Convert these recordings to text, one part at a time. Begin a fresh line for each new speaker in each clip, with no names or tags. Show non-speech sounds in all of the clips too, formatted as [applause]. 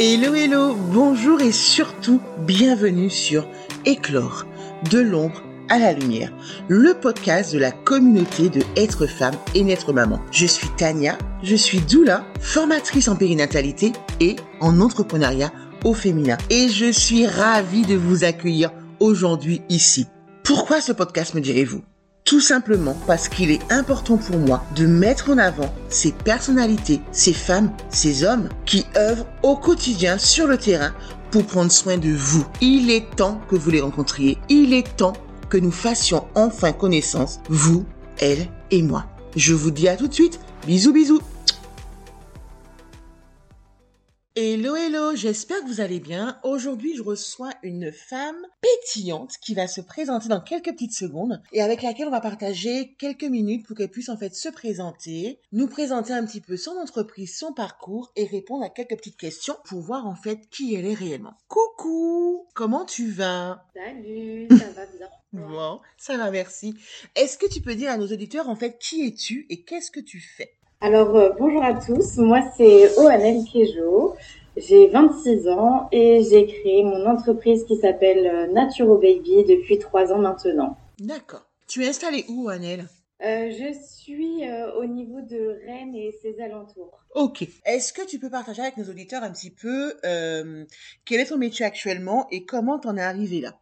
Hello hello, bonjour et surtout bienvenue sur Éclore, de l'ombre à la lumière, le podcast de la communauté de être femme et naître maman. Je suis Tania, je suis doula, formatrice en périnatalité et en entrepreneuriat au féminin. Et je suis ravie de vous accueillir aujourd'hui ici. Pourquoi ce podcast me direz-vous? Tout simplement parce qu'il est important pour moi de mettre en avant ces personnalités, ces femmes, ces hommes qui œuvrent au quotidien sur le terrain pour prendre soin de vous. Il est temps que vous les rencontriez. Il est temps que nous fassions enfin connaissance, vous, elle et moi. Je vous dis à tout de suite. Bisous bisous. Hello, hello, j'espère que vous allez bien. Aujourd'hui, je reçois une femme pétillante qui va se présenter dans quelques petites secondes et avec laquelle on va partager quelques minutes pour qu'elle puisse en fait se présenter, nous présenter un petit peu son entreprise, son parcours et répondre à quelques petites questions pour voir en fait qui elle est réellement. Coucou, comment tu vas?
Salut, ça va bien [laughs]
Bon, ça va, merci. Est-ce que tu peux dire à nos auditeurs en fait qui es-tu et qu'est-ce que tu fais?
Alors, euh, bonjour à tous, moi c'est Oanel Kejo, j'ai 26 ans et j'ai créé mon entreprise qui s'appelle euh, Naturo Baby depuis 3 ans maintenant.
D'accord. Tu es installée où, Annelle
Euh, je suis euh, au niveau de Rennes et ses alentours.
Ok. Est-ce que tu peux partager avec nos auditeurs un petit peu euh, quel est ton métier actuellement et comment t'en es arrivé là?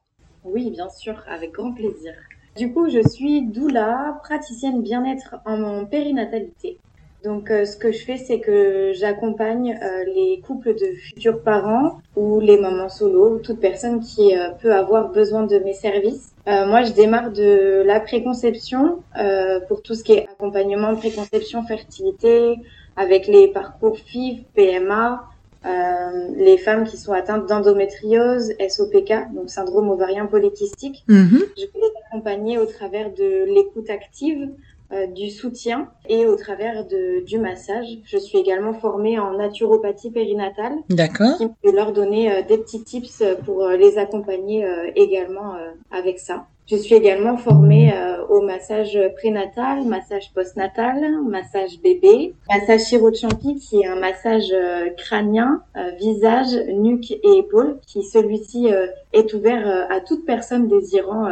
Oui, bien sûr, avec grand plaisir. Du coup, je suis doula, praticienne bien-être en périnatalité. Donc, euh, ce que je fais, c'est que j'accompagne euh, les couples de futurs parents ou les mamans solo, toute personne qui euh, peut avoir besoin de mes services. Euh, moi, je démarre de la préconception euh, pour tout ce qui est accompagnement, préconception, fertilité, avec les parcours FIV, PMA, euh, les femmes qui sont atteintes d'endométriose, SOPK, donc syndrome ovarien polykystique.
Mhm.
Je peux les accompagner au travers de l'écoute active, euh, du soutien et au travers de, du massage. Je suis également formée en naturopathie périnatale
D'accord.
qui peut leur donner euh, des petits tips pour euh, les accompagner euh, également avec ça. Je suis également formée au massage prénatal, massage postnatal, massage bébé, massage chirochampi qui est un massage crânien, visage, nuque et épaules, qui celui-ci est ouvert à toute personne désirant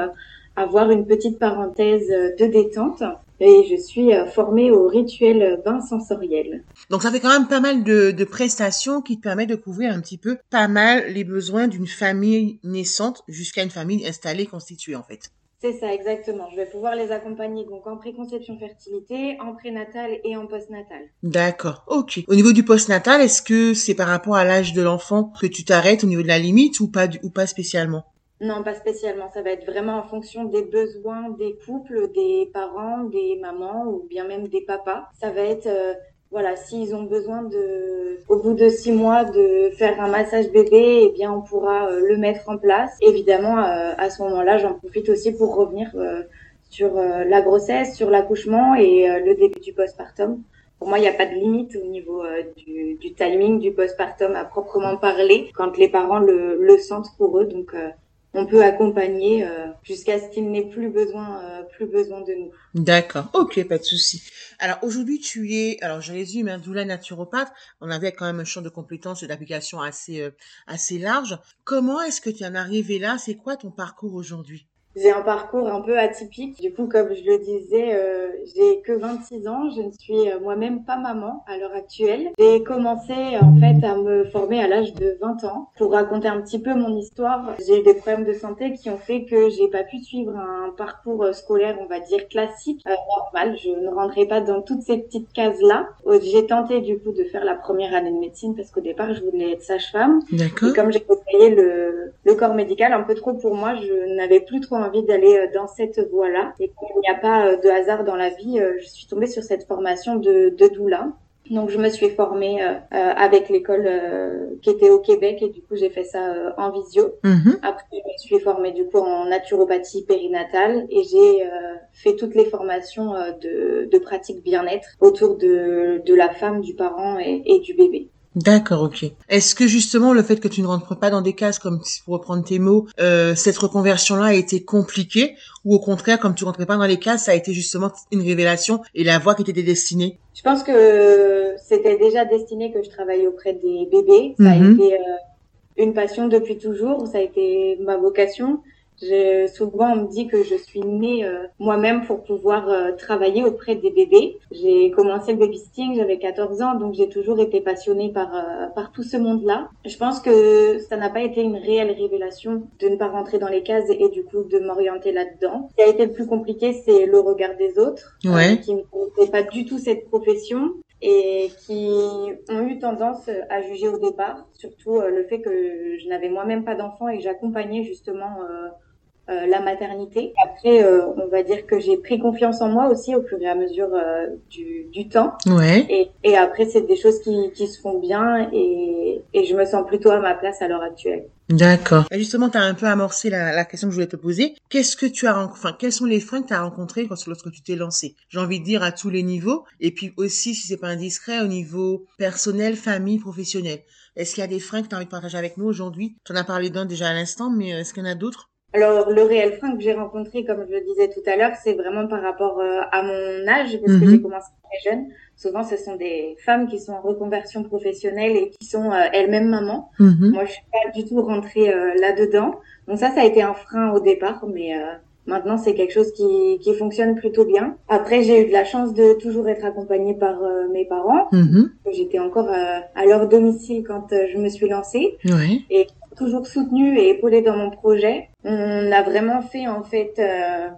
avoir une petite parenthèse de détente. Et je suis euh, formée au rituel bain sensoriel.
Donc ça fait quand même pas mal de, de prestations qui te permettent de couvrir un petit peu pas mal les besoins d'une famille naissante jusqu'à une famille installée, constituée en fait.
C'est ça, exactement. Je vais pouvoir les accompagner donc en préconception fertilité, en prénatal et en postnatal.
D'accord, ok. Au niveau du postnatal, est-ce que c'est par rapport à l'âge de l'enfant que tu t'arrêtes au niveau de la limite ou pas, ou pas spécialement?
Non, pas spécialement. Ça va être vraiment en fonction des besoins des couples, des parents, des mamans ou bien même des papas. Ça va être, euh, voilà, s'ils ont besoin de, au bout de six mois, de faire un massage bébé, eh bien, on pourra euh, le mettre en place. Évidemment, euh, à ce moment-là, j'en profite aussi pour revenir euh, sur euh, la grossesse, sur l'accouchement et le début du postpartum. Pour moi, il n'y a pas de limite au niveau euh, du, du timing du postpartum à proprement parler quand les parents le, le sentent pour eux. Donc, euh, on peut accompagner euh, jusqu'à ce qu'il n'ait plus besoin, euh, plus besoin de nous.
D'accord, ok, pas de souci. Alors aujourd'hui, tu es, alors je résume, hein, doula naturopathe. On avait quand même un champ de compétences et d'application assez euh, assez large. Comment est-ce que tu en es arrivé là? C'est quoi ton parcours aujourd'hui?
J'ai un parcours un peu atypique. Du coup, comme je le disais, euh, j'ai que 26 ans. Je ne suis euh, moi-même pas maman à l'heure actuelle. J'ai commencé en fait à me former à l'âge de 20 ans. Pour raconter un petit peu mon histoire, j'ai eu des problèmes de santé qui ont fait que j'ai pas pu suivre un parcours euh, scolaire, on va dire classique, euh, normal. Je ne rentrais pas dans toutes ces petites cases-là. J'ai tenté du coup de faire la première année de médecine parce qu'au départ, je voulais être sage-femme.
D'accord.
Et comme j'ai côtoyé le, le corps médical un peu trop pour moi, je n'avais plus trop envie d'aller euh, dans cette voie-là. Et comme il n'y a pas euh, de hasard dans la vie, euh, je suis tombée sur cette formation de, de doula. Donc je me suis formée euh, avec l'école euh, qui était au Québec et du coup j'ai fait ça euh, en visio.
Mhm.
Après je me suis formée du coup en naturopathie périnatale et j'ai fait toutes les formations de, de pratique bien-être autour de, de la femme, du parent et, et du bébé.
D'accord, ok. Est-ce que justement le fait que tu ne rentres pas dans des cases, comme pour reprendre tes mots, euh, cette reconversion-là a été compliquée ou au contraire, comme tu rentrais pas dans les cases, ça a été justement une révélation et la voie qui était destinée?
Je pense que c'était déjà destiné que je travaille auprès des bébés. Ça a
Mhm.
été euh, une passion depuis toujours. Ça a été ma vocation. Je, souvent, on me dit que je suis née euh, moi-même pour pouvoir euh, travailler auprès des bébés. J'ai commencé le babysitting, j'avais 14 ans, donc j'ai toujours été passionnée par, euh, par tout ce monde-là. Je pense que ça n'a pas été une réelle révélation de ne pas rentrer dans les cases et, du coup de m'orienter là-dedans. Ce qui a été le plus compliqué, c'est le regard des autres, euh,
Ouais.
qui ne connaissaient pas du tout cette profession et qui ont eu tendance à juger au départ, surtout euh, le fait que je n'avais moi-même pas d'enfant et que j'accompagnais justement euh, la maternité. Après, euh, on va dire que j'ai pris confiance en moi aussi au fur et à mesure euh, du, du temps.
Ouais.
Et, et après, c'est des choses qui, qui se font bien et, et je me sens plutôt à ma place à l'heure actuelle.
D'accord. Et justement, tu as un peu amorcé la, la question que je voulais te poser. Qu'est-ce que tu as, enfin, quels sont les freins que tu as rencontrés quand- lorsque tu t'es lancé J'ai envie de dire à tous les niveaux, et puis aussi, si c'est pas indiscret, au niveau personnel, famille, professionnel. Est-ce qu'il y a des freins que tu as envie de partager avec nous aujourd'hui? Tu en as parlé d'un déjà à l'instant, mais euh, est-ce qu'il y en a d'autres?
Alors, le réel frein que j'ai rencontré, comme je le disais tout à l'heure, c'est vraiment par rapport euh, à mon âge, parce que
Mhm.
j'ai commencé très jeune. Souvent, ce sont des femmes qui sont en reconversion professionnelle et qui sont euh, elles-mêmes mamans.
Mhm.
Moi, je suis pas du tout rentrée euh, là-dedans. Donc ça, ça a été un frein au départ, mais maintenant, c'est quelque chose qui, qui fonctionne plutôt bien. Après, j'ai eu de la chance de toujours être accompagnée par mes parents.
Mhm.
J'étais encore à leur domicile quand je me suis lancée
Ouais.
Toujours soutenue et épaulée dans mon projet. On a vraiment fait en fait euh,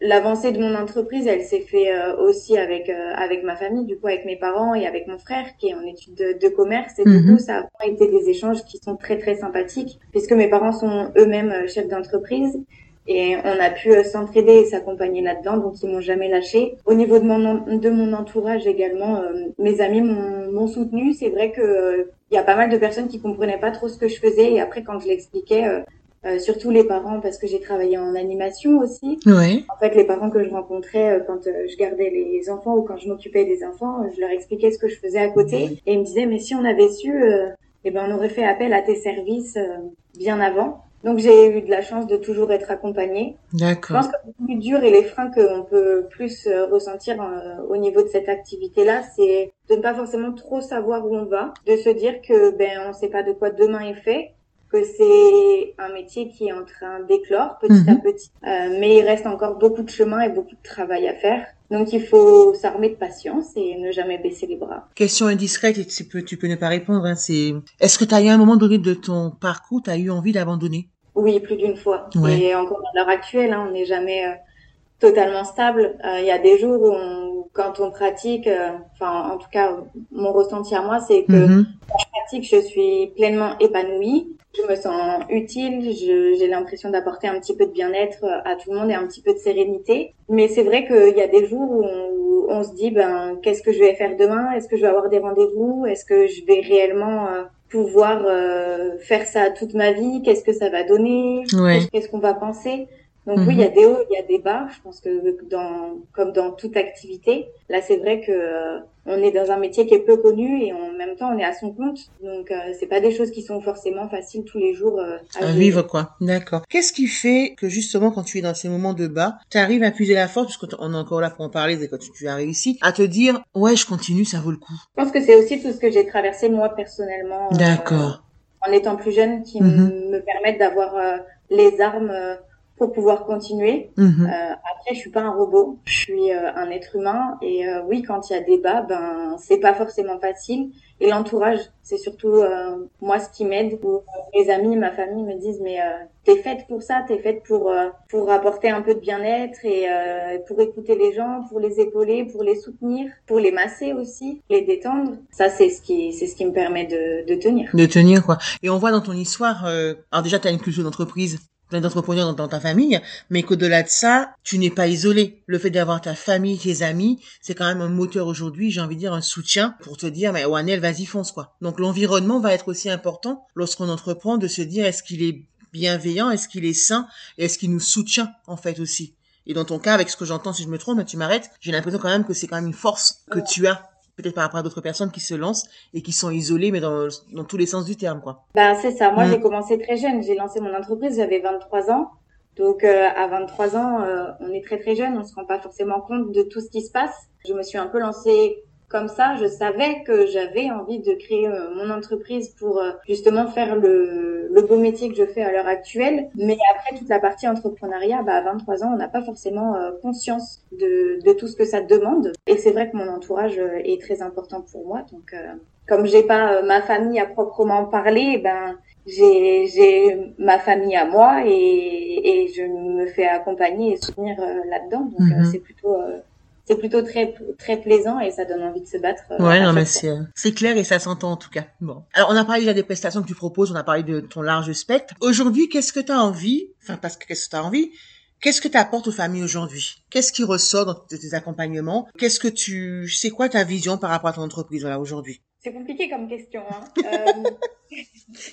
l'avancée de mon entreprise. Elle s'est fait euh, aussi avec euh, avec ma famille, du coup avec mes parents et avec mon frère qui est en études de, de commerce. Et
Mhm.
du coup, ça a vraiment été des échanges qui sont très très sympathiques puisque mes parents sont eux-mêmes euh, chefs d'entreprise. Et on a pu euh, s'entraider et s'accompagner là-dedans, donc ils m'ont jamais lâché. Au niveau de mon de mon entourage également, euh, mes amis m'ont m'ont soutenu. C'est vrai que euh, il y a pas mal de personnes qui comprenaient pas trop ce que je faisais et après quand je l'expliquais, euh, euh, surtout les parents parce que j'ai travaillé en animation aussi.
Ouais.
En fait, les parents que je rencontrais euh, quand euh, je gardais les enfants ou quand je m'occupais des enfants, euh, je leur expliquais ce que je faisais à côté et ils me disaient mais si on avait su, euh, eh ben on aurait fait appel à tes services euh, bien avant. Donc j'ai eu de la chance de toujours être accompagnée. Je
D'accord.
pense que le plus dur et les freins qu'on peut plus euh, ressentir euh, au niveau de cette activité-là, c'est de ne pas forcément trop savoir où on va, de se dire que ben on sait pas de quoi demain est fait, que c'est un métier qui est en train d'éclore petit à
Mhm.
petit, Euh, mais il reste encore beaucoup de chemin et beaucoup de travail à faire. Donc il faut s'armer de patience et ne jamais baisser les bras.
Question indiscrète et tu peux, tu peux ne pas répondre. Hein, c'est, est-ce que tu as eu un moment donné de ton parcours, tu as eu envie d'abandonner?
Oui, plus d'une fois.
Ouais.
Et encore à l'heure actuelle, hein, on n'est jamais euh, totalement stable. Euh, Il y a des jours où, on- quand on pratique, euh, enfin, en tout cas, mon ressenti à moi, c'est que
Mhm.
pratique, je suis pleinement épanouie. Je me sens utile. je- J'ai l'impression d'apporter un petit peu de bien-être à tout le monde et un petit peu de sérénité. Mais c'est vrai qu'il y a des jours où on, où on se dit, ben, qu'est-ce que je vais faire demain? Est-ce que je vais avoir des rendez-vous? Est-ce que je vais réellement euh, pouvoir euh, faire ça toute ma vie? Qu'est-ce que ça va donner?
Ouais.
Qu'est-ce qu'on va penser? Donc
Mhm.
oui, il y a des hauts, il y a des bas. Je pense que dans, comme dans toute activité, là c'est vrai que euh, on est dans un métier qui est peu connu et en même temps on est à son compte. Donc euh, c'est pas des choses qui sont forcément faciles tous les jours euh, à,
vivre, quoi. D'accord. Qu'est-ce qui fait que justement, quand tu es dans ces moments de bas, tu arrives à puiser la force, parce qu'on est encore là pour en parler, c'est quand tu, tu as réussi, à te dire, ouais, je continue, ça vaut le coup.
Je pense que c'est aussi tout ce que j'ai traversé moi personnellement. euh,
D'accord.
en étant plus jeune qui
Mhm.
me permettent d'avoir euh, les armes euh, pour pouvoir continuer.
Mhm.
Euh, après, je suis pas un robot, je suis euh, un être humain et euh, oui, quand il y a débat, ben c'est pas forcément facile. Et l'entourage, c'est surtout euh, moi ce qui m'aide. Où, euh, Mes amis, ma famille me disent mais euh, t'es faite pour ça, t'es faite pour euh, pour apporter un peu de bien-être et euh, pour écouter les gens, pour les épauler, pour les soutenir, pour les masser aussi, les détendre. Ça c'est ce qui c'est ce qui me permet de, de tenir.
De tenir, quoi. Et on voit dans ton histoire, euh, alors déjà, tu as une culture d'entreprise, plein d'entrepreneurs dans, dans ta famille, mais qu'au-delà de ça, tu n'es pas isolé. Le fait d'avoir ta famille, tes amis, c'est quand même un moteur aujourd'hui, j'ai envie de dire un soutien pour te dire, mais Wanel, vas-y, fonce, quoi. Donc l'environnement va être aussi important lorsqu'on entreprend de se dire, est-ce qu'il est bienveillant, est-ce qu'il est sain, est-ce qu'il nous soutient, en fait, aussi. Et dans ton cas, avec ce que j'entends, si je me trompe, tu m'arrêtes, j'ai l'impression quand même que c'est quand même une force que tu as peut-être par rapport à d'autres personnes qui se lancent et qui sont isolées, mais dans, dans tous les sens du terme, quoi.
Ben, c'est ça. Moi, mm. j'ai commencé très jeune. J'ai lancé mon entreprise, j'avais 23 ans. Donc, euh, à 23 ans, euh, on est très très jeune, on se rend pas forcément compte de tout ce qui se passe. Je me suis un peu lancée comme ça, je savais que j'avais envie de créer euh, mon entreprise pour euh, justement faire le, le, beau métier que je fais à l'heure actuelle. Mais après, toute la partie entrepreneuriat, bah, à 23 ans, on n'a pas forcément euh, conscience de, de, tout ce que ça demande. Et c'est vrai que mon entourage est très important pour moi. Donc, comme j'ai pas ma famille à proprement parler, ben j'ai j'ai ma famille à moi et, et je me fais accompagner et soutenir là-dedans. Donc, mhm. c'est plutôt c'est plutôt très très plaisant et ça donne envie de se battre.
Euh, ouais, non mais c'est c'est clair et ça s'entend en tout cas. Bon. Alors on a parlé déjà des prestations que tu proposes, on a parlé de ton large spectre. Aujourd'hui, qu'est-ce que tu as envie Enfin parce que qu'est-ce que tu as envie Qu'est-ce que tu apportes aux familles aujourd'hui? Qu'est-ce qui ressort dans tes accompagnements? Qu'est-ce que tu c'est quoi ta vision par rapport à ton entreprise voilà aujourd'hui?
C'est compliqué comme question. Hein. [laughs] euh...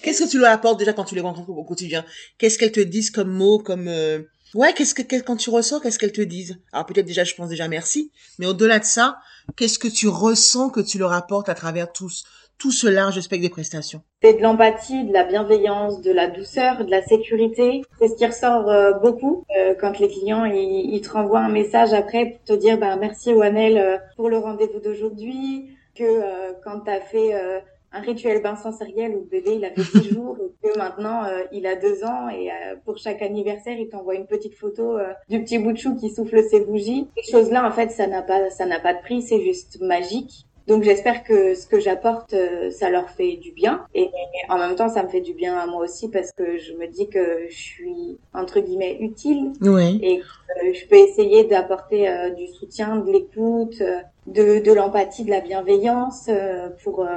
Qu'est-ce que tu leur apportes déjà quand tu les rencontres au quotidien? Qu'est-ce qu'elles te disent comme mots, comme euh, Ouais, qu'est-ce que quand tu ressors, qu'est-ce qu'elles te disent? Alors peut-être déjà, je pense déjà merci, mais au-delà de ça, qu'est-ce que tu ressens que tu leur apportes à travers tous tout ce large spectre des prestations?
C'est de l'empathie, de la bienveillance, de la douceur, de la sécurité. C'est ce qui ressort euh, beaucoup euh, quand les clients ils, ils, te renvoient un message après pour te dire bah merci Wanel euh, pour le rendez-vous d'aujourd'hui, que quand tu as fait un rituel bain sensoriel où le bébé il avait 10 [laughs] jours et que maintenant euh, il a deux ans et euh, pour chaque anniversaire il t'envoie une petite photo euh, du petit bout de chou qui souffle ses bougies. Ces choses-là en fait ça n'a pas ça n'a pas de prix, c'est juste magique. Donc j'espère que ce que j'apporte, ça leur fait du bien. Et, en même temps, ça me fait du bien à moi aussi parce que je me dis que je suis, entre guillemets, utile.
Oui.
Et que je peux essayer d'apporter du soutien, de l'écoute, de, de l'empathie, de la bienveillance pour,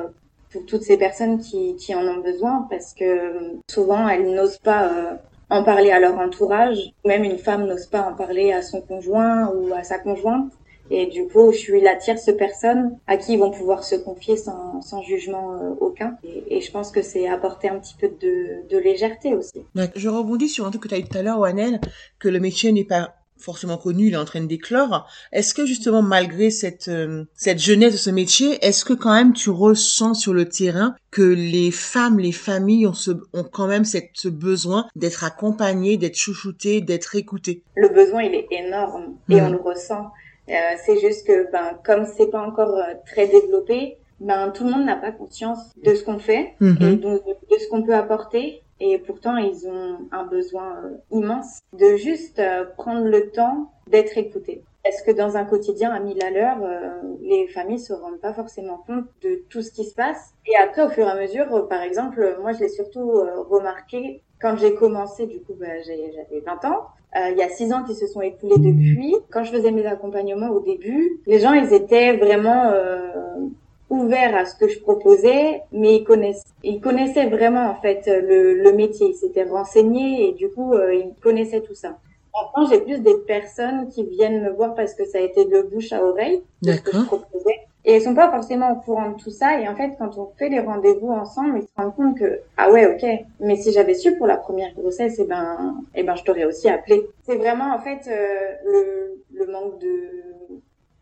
pour toutes ces personnes qui, qui en ont besoin parce que souvent elles n'osent pas euh, en parler à leur entourage. Même une femme n'ose pas en parler à son conjoint ou à sa conjointe. Et du coup, je suis la tierce personne à qui ils vont pouvoir se confier sans, sans jugement euh, aucun. Et, et, je pense que c'est apporter un petit peu de, de légèreté aussi.
Je rebondis sur un truc que tu as dit tout à l'heure, Wanel, que le métier n'est pas forcément connu, il est en train de déclore. Est-ce que justement, malgré cette euh, cette jeunesse de ce métier, est-ce que quand même tu ressens sur le terrain que les femmes, les familles ont, ce, ont quand même cette, ce besoin d'être accompagnées, d'être chouchoutées, d'être écoutées?
Le besoin, il est énorme et on le ressent. Euh, c'est juste que, ben, comme c'est pas encore euh, très développé, ben tout le monde n'a pas conscience de ce qu'on fait mm-hmm. et de, de ce qu'on peut apporter et pourtant, ils ont un besoin euh, immense de juste euh, prendre le temps d'être écoutés. Est-ce que dans un quotidien à mille à l'heure, euh, les familles se rendent pas forcément compte de tout ce qui se passe Et après, au fur et à mesure, par exemple, moi, je l'ai surtout remarqué quand j'ai commencé, du coup, bah, j'avais 20 ans. il y a 6 ans qui se sont écoulés depuis. Quand je faisais mes accompagnements au début, les gens, ils étaient vraiment ouvert à ce que je proposais, mais ils connaissaient, ils connaissaient vraiment en fait le, le métier, ils s'étaient renseignés et du coup euh, ils connaissaient tout ça. Maintenant, j'ai plus des personnes qui viennent me voir parce que ça a été de bouche à oreille ce que je proposais. Et elles sont pas forcément au courant de tout ça. Et en fait, quand on fait les rendez-vous ensemble, ils se rendent compte que ah ouais, ok. Mais si j'avais su pour la première grossesse, eh ben, eh ben, je t'aurais aussi appelé. C'est vraiment en fait euh, le, le manque de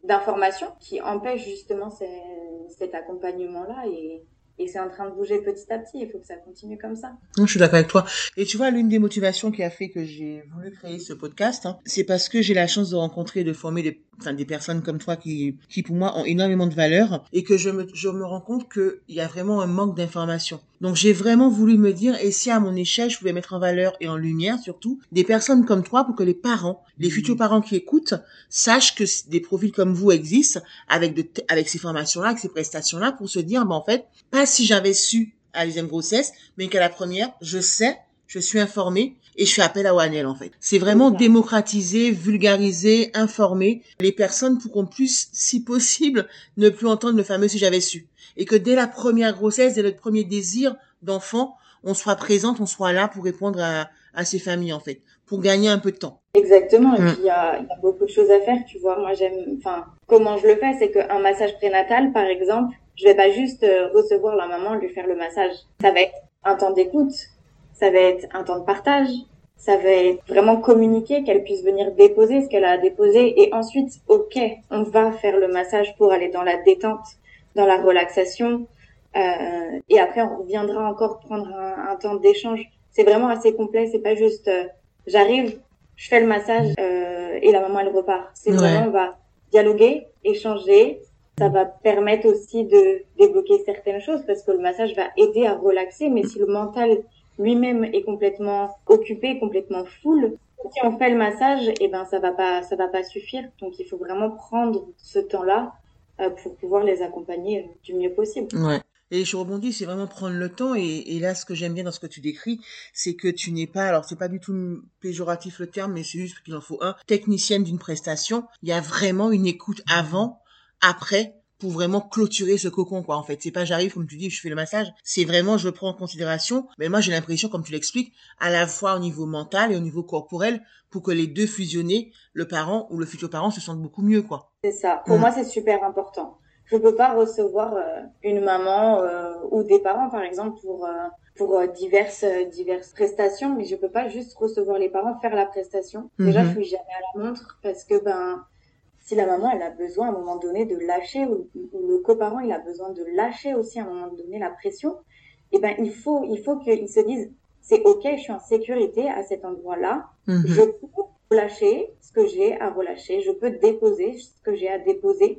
d'informations qui empêche justement cet accompagnement-là et, c'est en train de bouger petit à petit. Il faut que ça continue comme ça.
Je suis d'accord avec toi. Et tu vois, l'une des motivations qui a fait que j'ai voulu créer ce podcast, hein, c'est parce que j'ai la chance de rencontrer et de former des, des personnes comme toi qui, qui pour moi ont énormément de valeur et que je me, je me rends compte qu'il y a vraiment un manque d'information. Donc j'ai vraiment voulu me dire, et si à mon échelle, je pouvais mettre en valeur et en lumière surtout des personnes comme toi pour que les parents, les futurs parents qui écoutent, sachent que des profils comme vous existent avec de, avec ces formations-là, avec ces prestations-là pour se dire, ben, en fait, pas si j'avais su à la deuxième grossesse, mais qu'à la première, je sais, je suis informée et je fais appel à Wanel en fait. C'est vraiment démocratiser, vulgariser, informer les personnes pour qu'on puisse, si possible, ne plus entendre le fameux si j'avais su. Et que dès la première grossesse, dès le premier désir d'enfant, on soit présente, on soit là pour répondre à, à ces familles en fait, pour gagner un peu de temps.
Exactement. Et mm. puis il y a, y a, beaucoup de choses à faire, tu vois. Moi j'aime, enfin, comment je le fais, c'est qu'un massage prénatal, par exemple, je vais pas juste euh, recevoir la maman, lui faire le massage. Ça va être un temps d'écoute, ça va être un temps de partage, ça va être vraiment communiquer, qu'elle puisse venir déposer ce qu'elle a à déposer et ensuite, ok, on va faire le massage pour aller dans la détente. Dans la relaxation. Euh, et après, on reviendra encore prendre un, un temps d'échange. C'est vraiment assez complet. C'est pas juste euh, j'arrive, je fais le massage euh, et la maman elle repart. C'est vraiment on va dialoguer, échanger. Ça va permettre aussi de débloquer certaines choses parce que le massage va aider à relaxer. Mais si le mental lui-même est complètement occupé, complètement full, si on fait le massage, eh ben ça va pas, ça va pas suffire. Donc il faut vraiment prendre ce temps-là pour pouvoir les accompagner du mieux possible.
Ouais. Et je rebondis, c'est vraiment prendre le temps. Et, et là, ce que j'aime bien dans ce que tu décris, c'est que tu n'es pas, alors c'est pas du tout péjoratif le terme, mais c'est juste qu'il en faut un, technicienne d'une prestation. Il y a vraiment une écoute avant, après, pour vraiment clôturer ce cocon quoi en fait. C'est pas j'arrive comme tu dis je fais le massage. C'est vraiment je prends en considération. Mais moi j'ai l'impression comme tu l'expliques à la fois au niveau mental et au niveau corporel pour que les deux fusionnés le parent ou le futur parent se sentent beaucoup mieux quoi.
C'est ça. Pour mmh. moi c'est super important. Je peux pas recevoir euh, une maman euh, ou des parents par exemple pour euh, pour euh, diverses euh, diverses prestations mais je peux pas juste recevoir les parents faire la prestation. Déjà mmh. je suis jamais à la montre parce que ben si la maman elle a besoin à un moment donné de lâcher ou, ou le coparent il a besoin de lâcher aussi à un moment donné la pression eh ben il faut il faut qu'ils se disent c'est ok je suis en sécurité à cet endroit là mmh. je peux relâcher ce que j'ai à relâcher je peux déposer ce que j'ai à déposer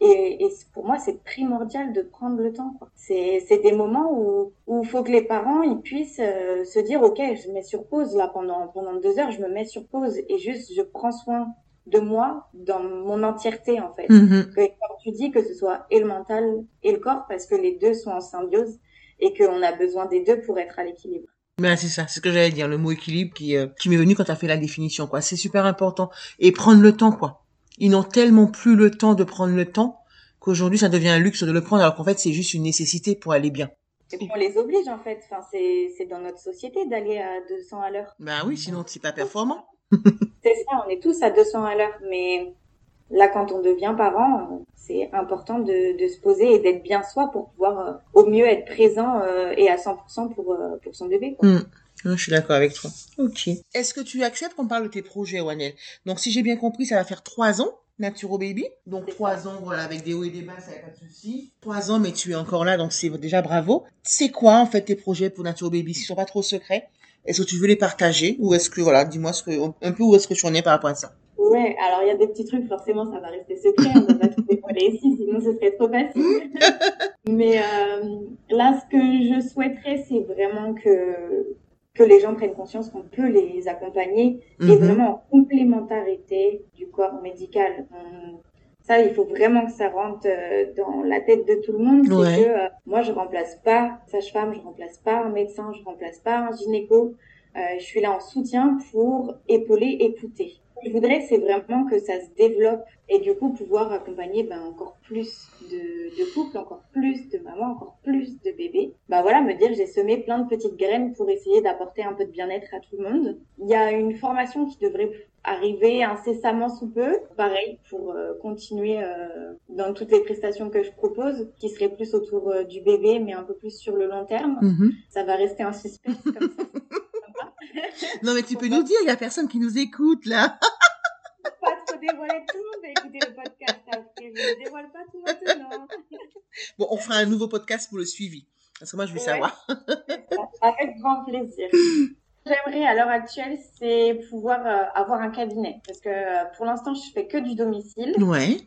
et, et pour moi, c'est primordial de prendre le temps. C'est, c'est des moments où où il faut que les parents ils puissent euh, se dire ok, je mets sur pause là pendant pendant deux heures, je me mets sur pause et juste je prends soin de moi dans mon entièreté en fait. Que, comme tu dis que ce soit et le mental et le corps parce que les deux sont en symbiose et qu'on a besoin des deux pour être à l'équilibre.
Ben c'est ça, c'est ce que j'allais dire, le mot équilibre qui euh, qui m'est venu quand tu as fait la définition quoi. C'est super important et prendre le temps quoi ils n'ont tellement plus le temps de prendre le temps qu'aujourd'hui ça devient un luxe de le prendre alors qu'en fait c'est juste une nécessité pour aller bien.
Et on les oblige en fait, enfin, c'est dans notre société d'aller à 200 à l'heure.
Ben oui, sinon c'est pas performant. [laughs]
c'est ça, on est tous à 200 à l'heure, mais là quand on devient parent, c'est important de, de, se poser et d'être bien soi pour pouvoir euh, au mieux être présent euh, et à 100% pour, euh, pour son bébé. Quoi.
Mm. Je suis d'accord avec toi. Ok. Est-ce que tu acceptes qu'on parle de tes projets, Wanel? Donc, si j'ai bien compris, ça va faire trois ans, Naturo Baby. Donc, trois ans, voilà, avec des hauts et des bas, ça n'a pas de souci. Trois ans, mais tu es encore là, donc c'est déjà bravo. C'est quoi, en fait, tes projets pour Naturo Baby? S'ils sont pas trop secrets, est-ce que tu veux les partager Ou est-ce que, voilà, dis-moi ce que, un peu où est-ce que tu en es par rapport à ça?
Ouais, alors il y a des petits trucs, forcément, ça va rester secret, on va pas tout dévoiler ici, sinon ce serait trop facile. [laughs] Mais euh, là, ce que je souhaiterais, c'est vraiment que que les gens prennent conscience qu'on peut les accompagner et mhm. vraiment en complémentarité du corps médical. Ça, il faut vraiment que ça rentre euh, dans la tête de tout le monde. C'est que euh, moi, je remplace pas sage-femme, je remplace pas un médecin, je remplace pas un gynéco. Euh, je suis là en soutien pour épauler, écouter. Je voudrais, c'est vraiment que ça se développe et du coup pouvoir accompagner ben, encore plus de, de couples, encore plus de mamans, encore plus de bébés. Ben voilà, me dire j'ai semé plein de petites graines pour essayer d'apporter un peu de bien-être à tout le monde. Il y a une formation qui devrait arriver incessamment sous peu, pareil pour euh, continuer euh, dans toutes les prestations que je propose, qui serait plus autour euh, du bébé, mais un peu plus sur le long terme. Mm-hmm. Ça va rester un suspense comme ça. [laughs] [laughs]
non mais tu peux nous dire, il y a personne qui nous écoute là.
pas trop dévoiler, tout va écouter le podcast après, je ne dévoile pas tout maintenant. [laughs]
bon, on fera un nouveau podcast pour le suivi, parce que moi je veux savoir. [laughs]
Avec grand plaisir. J'aimerais à l'heure actuelle, c'est pouvoir euh, avoir un cabinet, parce que euh, pour l'instant, je fais que du domicile.
Ouais.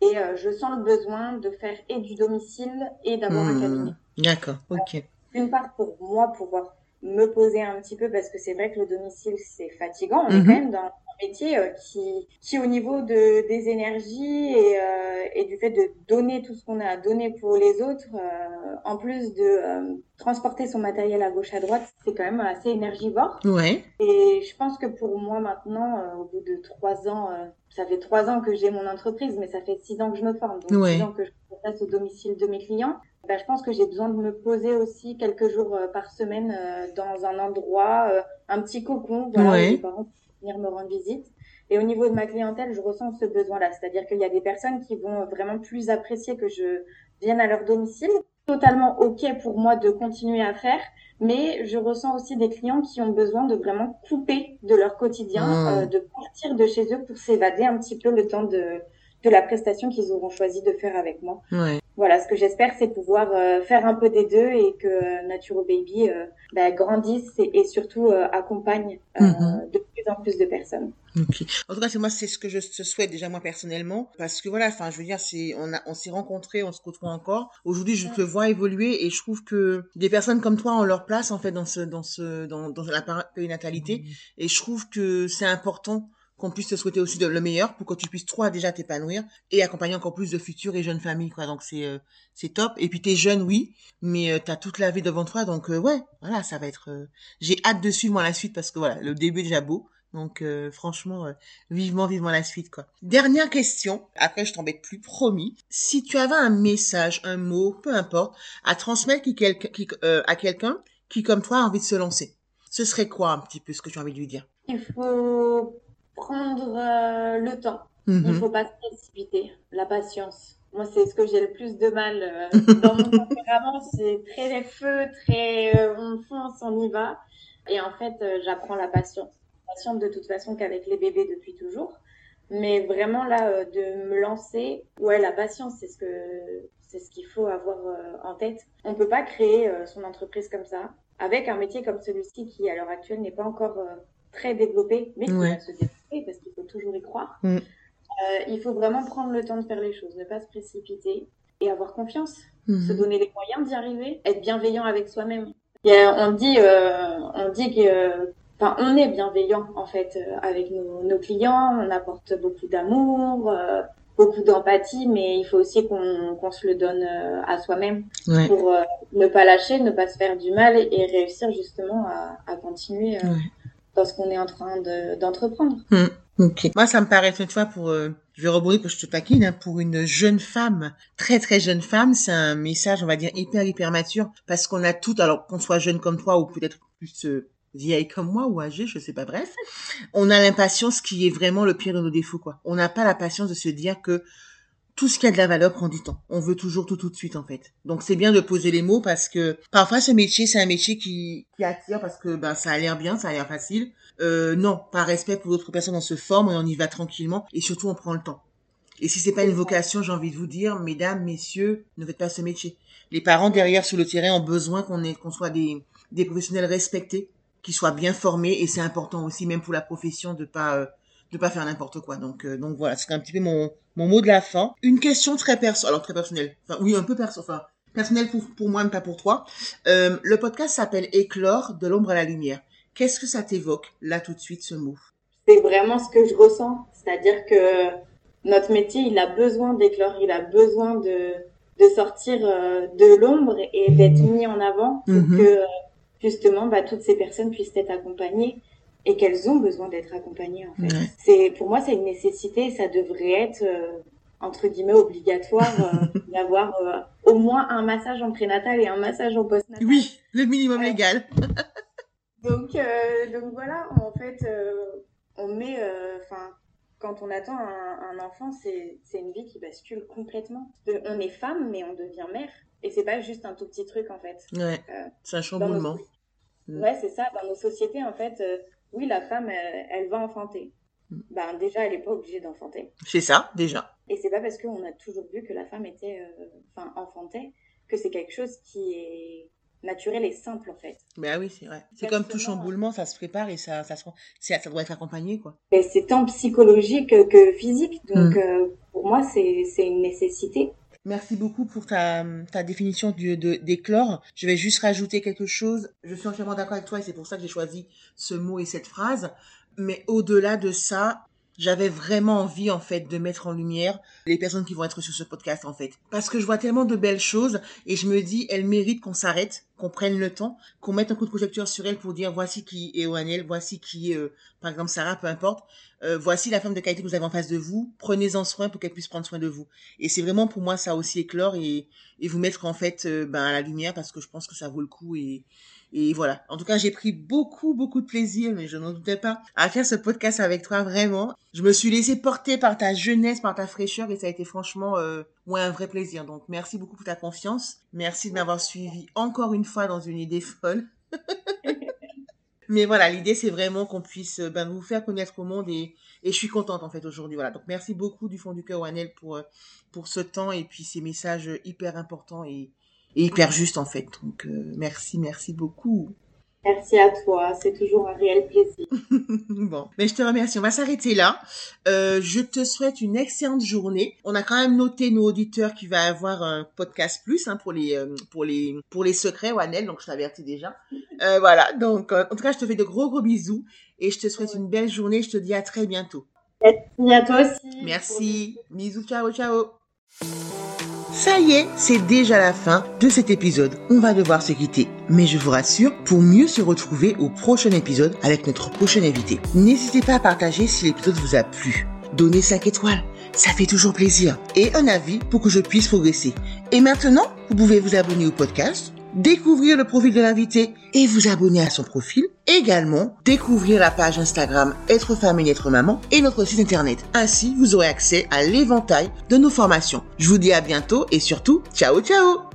Et euh, je sens le besoin de faire et du domicile et d'avoir un hmm. cabinet.
D'accord, ok.
Une part pour moi pouvoir me poser un petit peu parce que c'est vrai que le domicile c'est fatigant. On est mhm. quand même dans métier euh, qui, qui au niveau de des énergies et, euh, et du fait de donner tout ce qu'on a à donner pour les autres, euh, en plus de transporter son matériel à gauche à droite, c'est quand même assez énergivore.
Ouais.
Et je pense que pour moi maintenant, au bout de trois ans, ça fait trois ans que j'ai mon entreprise, mais ça fait six ans que je me forme, donc six ans que je passe au domicile de mes clients. Ben, je pense que j'ai besoin de me poser aussi quelques jours euh, par semaine euh, dans un endroit, euh, un petit cocon, voilà, ouais. parents venir me rendre visite. Et au niveau de ma clientèle, je ressens ce besoin-là, c'est-à-dire qu'il y a des personnes qui vont vraiment plus apprécier que je vienne à leur domicile. Totalement ok pour moi de continuer à faire, mais je ressens aussi des clients qui ont besoin de vraiment couper de leur quotidien, mmh. de partir de chez eux pour s'évader un petit peu le temps de de la prestation qu'ils auront choisi de faire avec moi.
Ouais.
Voilà, ce que j'espère, c'est pouvoir euh, faire un peu des deux et que Naturo Baby euh, bah, grandisse et, et surtout euh, accompagne
Mhm.
de plus en plus de personnes.
Ok. En tout cas, c'est moi, c'est ce que je te souhaite déjà moi personnellement, parce que voilà, enfin, je veux dire, c'est, on a, on s'est rencontrés, on se côtoie encore. Aujourd'hui, je te vois évoluer et je trouve que des personnes comme toi ont leur place en fait dans ce, dans ce, dans, dans la périnatalité. Et je trouve que c'est important qu'on puisse te souhaiter aussi le meilleur pour que tu puisses toi déjà t'épanouir et accompagner encore plus de futures et jeunes familles quoi. Donc c'est euh, c'est top. Et puis t'es jeune oui mais euh, t'as toute la vie devant toi. Donc euh, ouais voilà ça va être euh, j'ai hâte de suivre moi la suite parce que voilà le début est déjà beau. Donc euh, franchement, euh, vivement, vivement la suite quoi. Dernière question, après je t'embête plus, promis. Si tu avais un message, un mot, peu importe, à transmettre qui, à quelqu'un qui comme toi a envie de se lancer, ce serait quoi un petit peu ce que tu as envie de lui dire?
Il faut prendre euh, le temps. Il
Mhm.
faut pas se précipiter. La patience. Moi, c'est ce que j'ai le plus de mal euh, [laughs] dans mon tempérament. C'est très feu, très euh, on fonce, on y va. Et en fait, euh, j'apprends la patience. Patiente de toute façon qu'avec les bébés depuis toujours. Mais vraiment là, de me lancer, ouais, la patience, c'est ce que c'est ce qu'il faut avoir en tête. On peut pas créer son entreprise comme ça avec un métier comme celui-ci qui, à l'heure actuelle, n'est pas encore très développé, mais qui
Ouais.
va se développer parce qu'il faut toujours y croire.
Mm.
Euh, il faut vraiment prendre le temps de faire les choses, ne pas se précipiter et avoir confiance, se
Mhm.
donner les moyens d'y arriver, être bienveillant avec soi-même. On dit, euh, on dit que, enfin, on est bienveillant en fait euh, avec nos, nos clients, on apporte beaucoup d'amour, euh, beaucoup d'empathie, mais il faut aussi qu'on se le donne euh, à soi-même
Ouais.
pour euh, ne pas lâcher, ne pas se faire du mal et réussir justement à, à continuer euh,
Ouais.
Dans ce qu'on est en train de- d'entreprendre.
Hmm, Ok. Moi, ça me paraît, tu vois, pour, euh, je vais rebondir que je te taquine, hein, pour une jeune femme, très très jeune femme, c'est un message, on va dire, hyper hyper mature, parce qu'on a tout, alors qu'on soit jeune comme toi ou peut-être plus euh, vieille comme moi ou âgée, je sais pas, bref, on a l'impatience qui est vraiment le pire de nos défauts, quoi. On n'a pas la patience de se dire que tout ce qui a de la valeur prend du temps. On veut toujours tout tout de suite en fait. Donc c'est bien de poser les mots parce que parfois ce métier c'est un métier qui, qui attire parce que ben ça a l'air bien, ça a l'air facile. Euh, non, par respect pour d'autres personnes, on se forme et on y va tranquillement et surtout on prend le temps. Et si c'est pas une vocation, j'ai envie de vous dire, mesdames, messieurs, ne faites pas ce métier. Les parents derrière sur le terrain ont besoin qu'on soit des, des professionnels respectés, qui soient bien formés et c'est important aussi même pour la profession de pas euh, de pas faire n'importe quoi. Donc euh, donc voilà, c'est un petit peu mon mon mot de la fin. Une question très perso, alors très personnelle. Enfin oui, un peu perso, enfin personnelle pour pour moi mais pas pour toi. Euh, le podcast s'appelle Éclore de l'ombre à la lumière. Qu'est-ce que ça t'évoque là tout de suite ce mot?
C'est vraiment ce que je ressens, c'est-à-dire que notre métier, il a besoin d'éclore, il a besoin de, de sortir euh, de l'ombre et d'être mis en avant pour
Mhm.
que justement bah, toutes ces personnes puissent être accompagnées et qu'elles ont besoin d'être accompagnées en fait.
Ouais.
C'est pour moi c'est une nécessité, ça devrait être euh, entre guillemets obligatoire euh, [laughs] d'avoir euh, au moins un massage en prénatal et un massage en postnatal.
Oui, le minimum légal. [laughs]
Donc, donc voilà, en fait, on met, enfin, quand on attend un, un enfant, c'est une vie qui bascule complètement. De- on est femme, mais on devient mère. Et c'est pas juste un tout petit truc, en fait.
Ouais, c'est un
nos,
chamboulement. Mm.
ouais, c'est ça. Dans nos sociétés, en fait, oui, la femme, elle, elle va enfanter.
Mm.
Ben, déjà, elle est pas obligée d'enfanter.
C'est ça déjà.
Et c'est pas parce qu'on a toujours vu que la femme était, euh, enfin, enfantait, que c'est quelque chose qui est naturel et simple, en fait.
Ben oui, c'est vrai. C'est comme tout chamboulement, ça se prépare et ça ça se c'est- ça doit être accompagné quoi.
C'est tant psychologique que physique. Donc,
Mm.
euh, pour moi, c'est une nécessité.
Merci beaucoup pour ta, ta définition du, de, d'éclore. Je vais juste rajouter quelque chose. Je suis entièrement d'accord avec toi et c'est pour ça que j'ai choisi ce mot et cette phrase. Mais au-delà de ça, j'avais vraiment envie, en fait, de mettre en lumière les personnes qui vont être sur ce podcast, en fait. Parce que je vois tellement de belles choses et je me dis, elles méritent qu'on s'arrête, qu'on prenne le temps, qu'on mette un coup de projecteur sur elles pour dire, voici qui est Oanel, voici qui est, euh, par exemple, Sarah, peu importe. Euh, voici la femme de qualité que vous avez en face de vous. Prenez-en soin pour qu'elle puisse prendre soin de vous. Et c'est vraiment pour moi ça aussi éclore et, et vous mettre en fait euh, ben, à la lumière parce que je pense que ça vaut le coup et, et voilà. En tout cas, j'ai pris beaucoup, beaucoup de plaisir, mais je n'en doutais pas, à faire ce podcast avec toi, vraiment. Je me suis laissé porter par ta jeunesse, par ta fraîcheur, et ça a été franchement euh, ouais, un vrai plaisir. Donc, merci beaucoup pour ta confiance. Merci de m'avoir suivi encore une fois dans une idée folle. [laughs] Mais voilà, l'idée c'est vraiment qu'on puisse ben, vous faire connaître au monde et, et je suis contente en fait aujourd'hui. Voilà, donc merci beaucoup du fond du cœur, Wanel, pour pour ce temps et puis ces messages hyper importants et, et hyper justes en fait. Donc merci, merci beaucoup.
Merci à toi, c'est toujours un réel plaisir. [laughs]
bon, mais je te remercie. On va s'arrêter là. Euh, je te souhaite une excellente journée. On a quand même noté nos auditeurs qui va avoir un podcast plus hein, pour les euh, pour les pour les secrets, Wanel. Donc je t'avertis déjà. Euh, voilà. Donc en tout cas, je te fais de gros gros bisous et je te souhaite une belle journée. Je te dis à très bientôt.
Merci à toi aussi.
Merci. Bisous. Ciao ciao. Ça y est, c'est déjà la fin de cet épisode. On va devoir se quitter. Mais je vous rassure, pour mieux se retrouver au prochain épisode avec notre prochain invité. N'hésitez pas à partager si l'épisode vous a plu. Donnez 5 étoiles, ça fait toujours plaisir. Et un avis pour que je puisse progresser. Et maintenant, vous pouvez vous abonner au podcast découvrir le profil de l'invité et vous abonner à son profil. Également, découvrir la page Instagram Être femme et être maman et notre site internet. Ainsi, vous aurez accès à l'éventail de nos formations. Je vous dis à bientôt et surtout, ciao ciao